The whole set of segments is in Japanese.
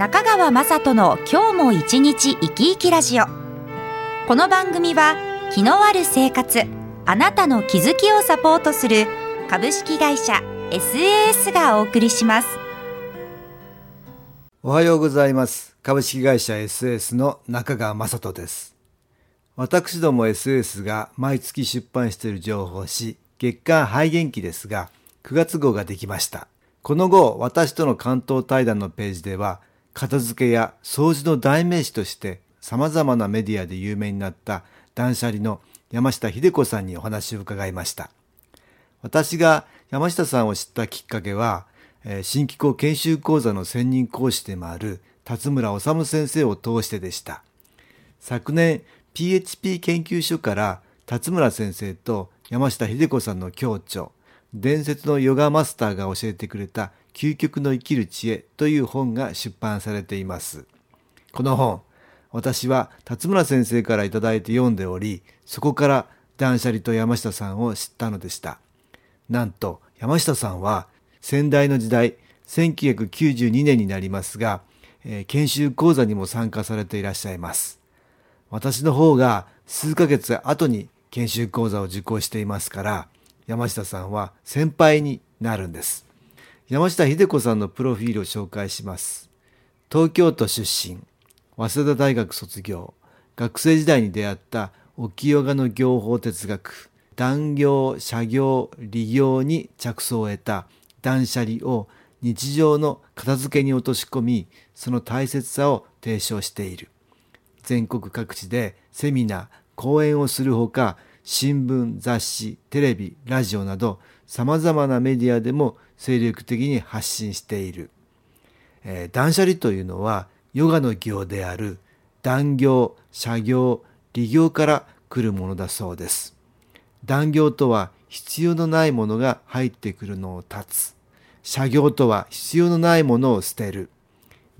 中川雅人の今日も一日生き生きラジオ。この番組は気のある生活あなたの気づきをサポートする株式会社 SAS がお送りします。おはようございます。株式会社 SAS の中川雅人です。私ども SAS が毎月出版している情報誌月刊肺元気ですが9月号ができました。この後私との関東対談のページでは片付けや掃除の代名詞として様々なメディアで有名になった断捨離の山下秀子さんにお話を伺いました。私が山下さんを知ったきっかけは、新機構研修講座の専任講師でもある辰村治先生を通してでした。昨年 PHP 研究所から辰村先生と山下秀子さんの共著、伝説のヨガマスターが教えてくれた究極の生きる知恵という本が出版されています。この本、私は辰村先生からいただいて読んでおり、そこから断捨離と山下さんを知ったのでした。なんと山下さんは先代の時代、1992年になりますが、えー、研修講座にも参加されていらっしゃいます。私の方が数ヶ月後に研修講座を受講していますから、山下さんは先輩になるんです。山下秀子さんのプロフィールを紹介します。東京都出身、早稲田大学卒業、学生時代に出会った沖ヨガの業法哲学、断業、社業、利業に着想を得た断捨離を日常の片付けに落とし込み、その大切さを提唱している。全国各地でセミナー、講演をするほか、新聞、雑誌、テレビ、ラジオなど様々なメディアでも精力的に発信している。えー、断捨離というのはヨガの行である断行、社行、利行から来るものだそうです。断行とは必要のないものが入ってくるのを断つ。社行とは必要のないものを捨てる。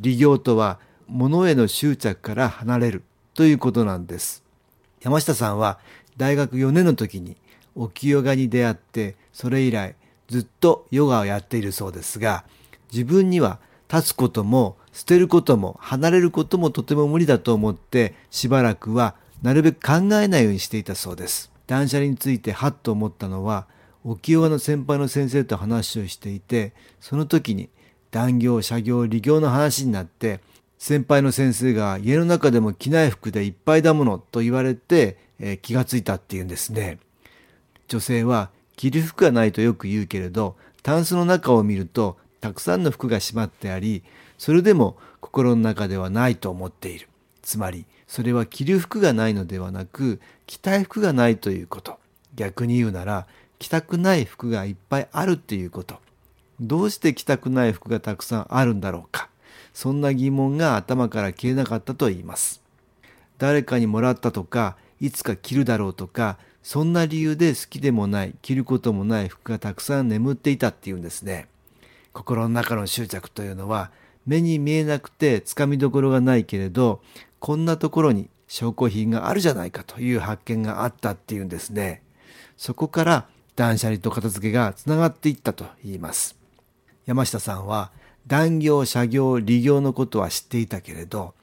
利行とは物への執着から離れるということなんです。山下さんは大学4年の時に沖ヨガに出会ってそれ以来ずっとヨガをやっているそうですが自分には立つことも捨てることも離れることもとても無理だと思ってしばらくはなるべく考えないようにしていたそうです。断捨離についてハッと思ったのは沖ヨガの先輩の先生と話をしていてその時に断業、社業、利業の話になって先輩の先生が家の中でも着ない服でいっぱいだものと言われて、えー、気がついたっていうんですね。女性は着る服がないとよく言うけれど、タンスの中を見るとたくさんの服がしまってあり、それでも心の中ではないと思っている。つまり、それは着る服がないのではなく、着たい服がないということ。逆に言うなら、着たくない服がいっぱいあるっていうこと。どうして着たくない服がたくさんあるんだろうか。そんな疑問が頭から消えなかったと言います。誰かにもらったとか、いつか着るだろうとか、そんな理由で好きでもない、着ることもない服がたくさん眠っていたっていうんですね。心の中の執着というのは、目に見えなくてつかみどころがないけれど、こんなところに証拠品があるじゃないかという発見があったっていうんですね。そこから断捨離と片付けがつながっていったと言います。山下さんは、断業、社業、利業のことは知っていたけれど、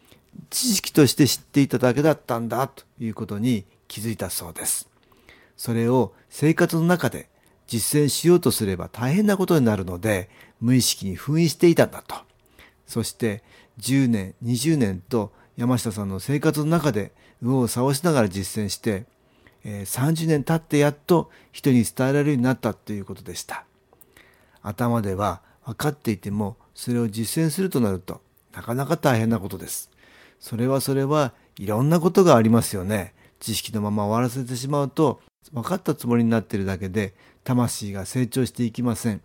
知識として知っていただけだったんだということに気づいたそうです。それを生活の中で実践しようとすれば大変なことになるので、無意識に封印していたんだと。そして10年、20年と山下さんの生活の中で右往左往しながら実践して、えー、30年経ってやっと人に伝えられるようになったということでした。頭では分かっていてもそれを実践するとなるとなかなか大変なことです。それはそれはいろんなことがありますよね。知識のまま終わらせてしまうと分かったつもりになっているだけで魂が成長していきません。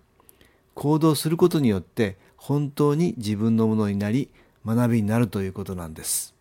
行動することによって本当に自分のものになり学びになるということなんです。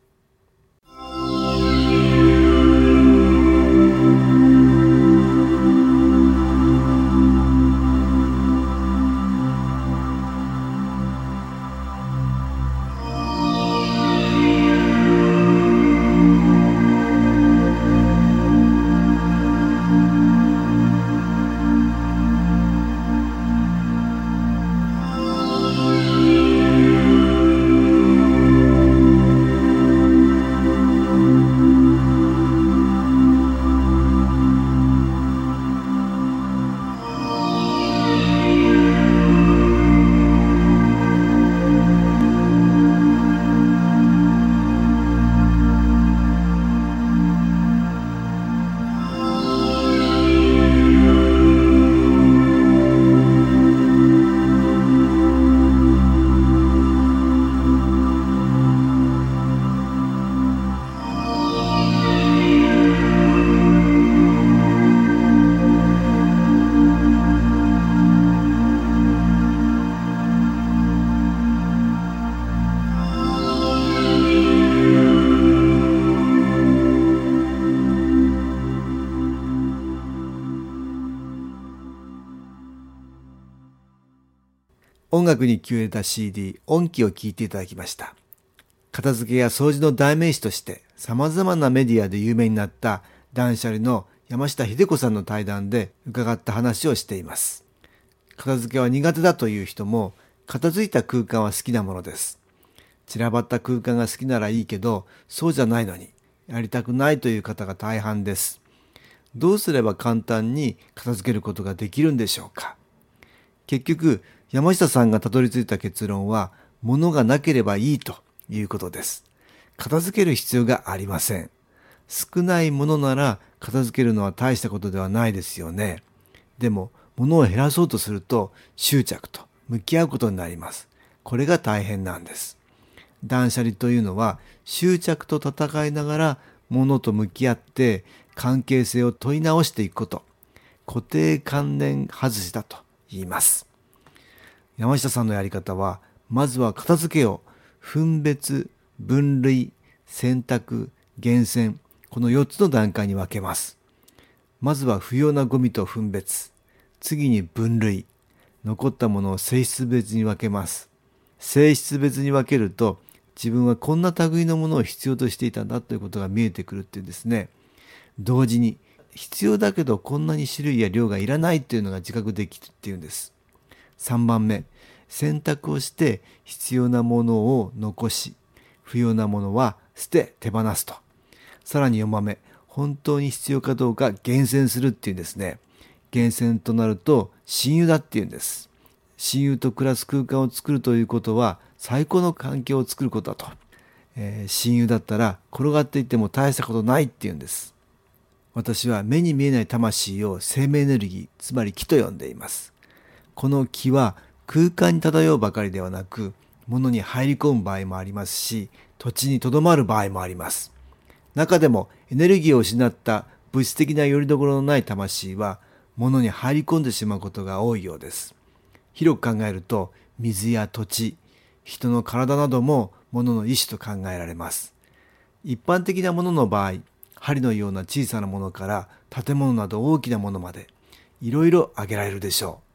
音楽に気を入れた CD 音機を聴いていただきました。片付けや掃除の代名詞として様々なメディアで有名になった断捨離の山下秀子さんの対談で伺った話をしています。片付けは苦手だという人も片付いた空間は好きなものです。散らばった空間が好きならいいけどそうじゃないのにやりたくないという方が大半です。どうすれば簡単に片付けることができるんでしょうか結局山下さんがたどり着いた結論は物がなければいいということです。片付ける必要がありません。少ないものなら片付けるのは大したことではないですよね。でも物を減らそうとすると執着と向き合うことになります。これが大変なんです。断捨離というのは執着と戦いながら物と向き合って関係性を問い直していくこと。固定観念外しだと言います。山下さんのやり方は、まずは片付けを分別、分類、選択、厳選、この4つの段階に分けます。まずは不要なゴミと分別。次に分類。残ったものを性質別に分けます。性質別に分けると、自分はこんな類のものを必要としていたんだということが見えてくるっていうんですね。同時に、必要だけどこんなに種類や量がいらないっていうのが自覚できるっていうんです。3番目、選択をして必要なものを残し、不要なものは捨て手放すと。さらに4番目、本当に必要かどうか厳選するっていうんですね。厳選となると親友だっていうんです。親友と暮らす空間を作るということは最高の環境を作ることだと。えー親友だったら転がっていっても大したことないっていうんです。私は目に見えない魂を生命エネルギー、つまり気と呼んでいます。この気は空間に漂うばかりではなく、物に入り込む場合もありますし、土地に留まる場合もあります。中でもエネルギーを失った物質的な拠り所のない魂は、物に入り込んでしまうことが多いようです。広く考えると、水や土地、人の体なども物の一種と考えられます。一般的なものの場合、針のような小さなものから建物など大きなものまで、いろいろ挙げられるでしょう。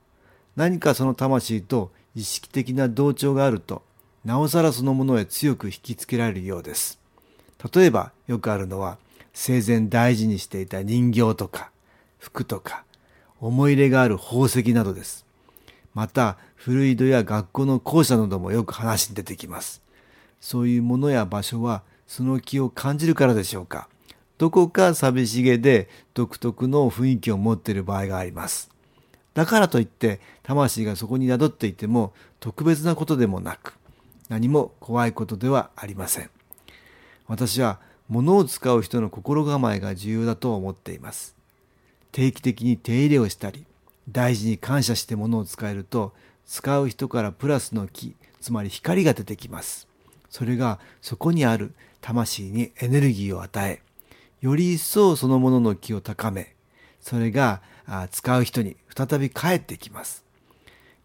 何かその魂と意識的な同調があると、なおさらそのものへ強く引きつけられるようです。例えばよくあるのは、生前大事にしていた人形とか、服とか、思い入れがある宝石などです。また、古い戸や学校の校舎などもよく話に出てきます。そういうものや場所は、その気を感じるからでしょうか。どこか寂しげで独特の雰囲気を持っている場合があります。だからといって魂がそこに宿っていても特別なことでもなく何も怖いことではありません。私は物を使う人の心構えが重要だと思っています。定期的に手入れをしたり大事に感謝して物を使えると使う人からプラスの気つまり光が出てきます。それがそこにある魂にエネルギーを与えより一層そのものの気を高め、それがあ使う人に再び返ってきます。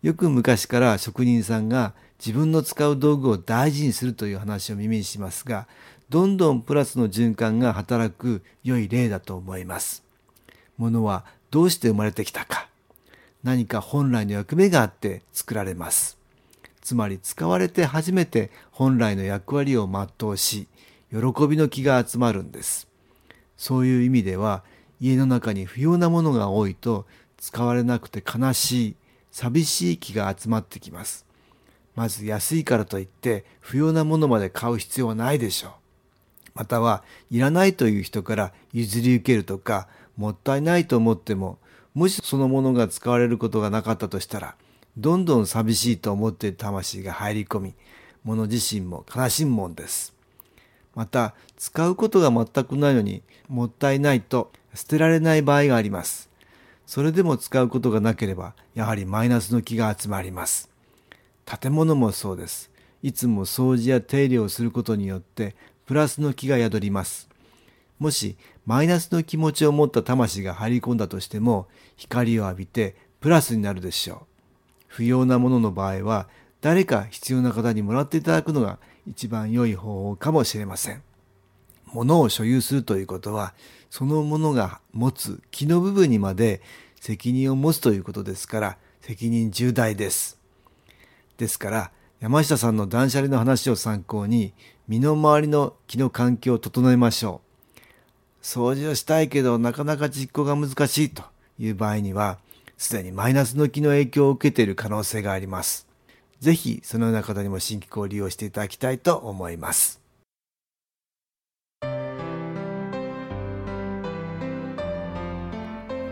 よく昔から職人さんが自分の使う道具を大事にするという話を耳にしますが、どんどんプラスの循環が働く良い例だと思います。物はどうして生まれてきたか。何か本来の役目があって作られます。つまり使われて初めて本来の役割を全うし、喜びの気が集まるんです。そういう意味では家の中に不要なものが多いと使われなくて悲しい、寂しい気が集まってきます。まず安いからといって不要なものまで買う必要はないでしょう。またはいらないという人から譲り受けるとかもったいないと思ってももしそのものが使われることがなかったとしたらどんどん寂しいと思っている魂が入り込み物自身も悲しむもんです。また使うことが全くないのにもったいないと捨てられない場合があります。それでも使うことがなければやはりマイナスの気が集まります。建物もそうです。いつも掃除や手入れをすることによってプラスの気が宿ります。もしマイナスの気持ちを持った魂が入り込んだとしても光を浴びてプラスになるでしょう。不要なものの場合は誰か必要な方にもらっていただくのが一番良い方法かもしれません。物を所有するということは、そのものが持つ気の部分にまで責任を持つということですから、責任重大です。ですから山下さんの断捨離の話を参考に身の回りの気の環境を整えましょう。掃除をしたいけどなかなか実行が難しいという場合にはすでにマイナスの気の影響を受けている可能性があります。ぜひそのような方にも新機構を利用していただきたいと思います。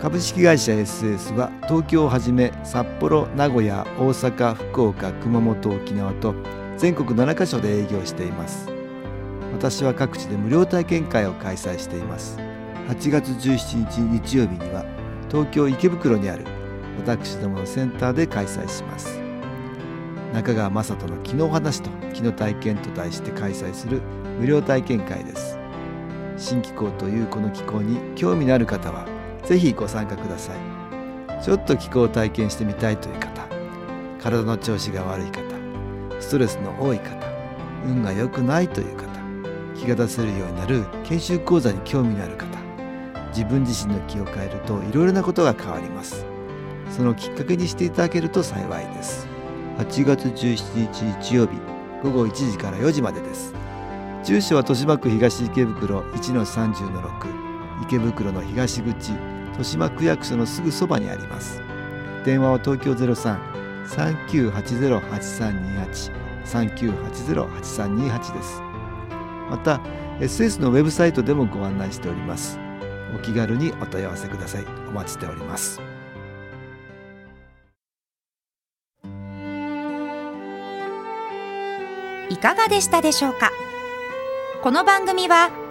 株式会社 SS は東京をはじめ札幌名古屋大阪福岡熊本沖縄と全国7カ所で営業しています。私は各地で無料体験会を開催しています。8月17日日曜日には東京池袋にある私どものセンターで開催します。中川雅人の「気の話と気の体験」と題して開催する無料体験会です。新機構というこの機構に興味のある方はぜひご参加ください。ちょっと気候を体験してみたいという方体の調子が悪い方ストレスの多い方運が良くないという方気が出せるようになる研修講座に興味のある方自分自身の気を変えるといろいろなことが変わります。そのきっかけにしていただけると幸いです。8月17日日曜日午後1時から4時までです。住所は豊島区東池袋1-30-6池袋の東口。豊島区役所のすぐそばにあります。電話は東京03-3980-8328 3980-8328です。また SS のウェブサイトでもご案内しております。お気軽にお問い合わせください。お待ちしております。いかがでしたでしょうか？この番組は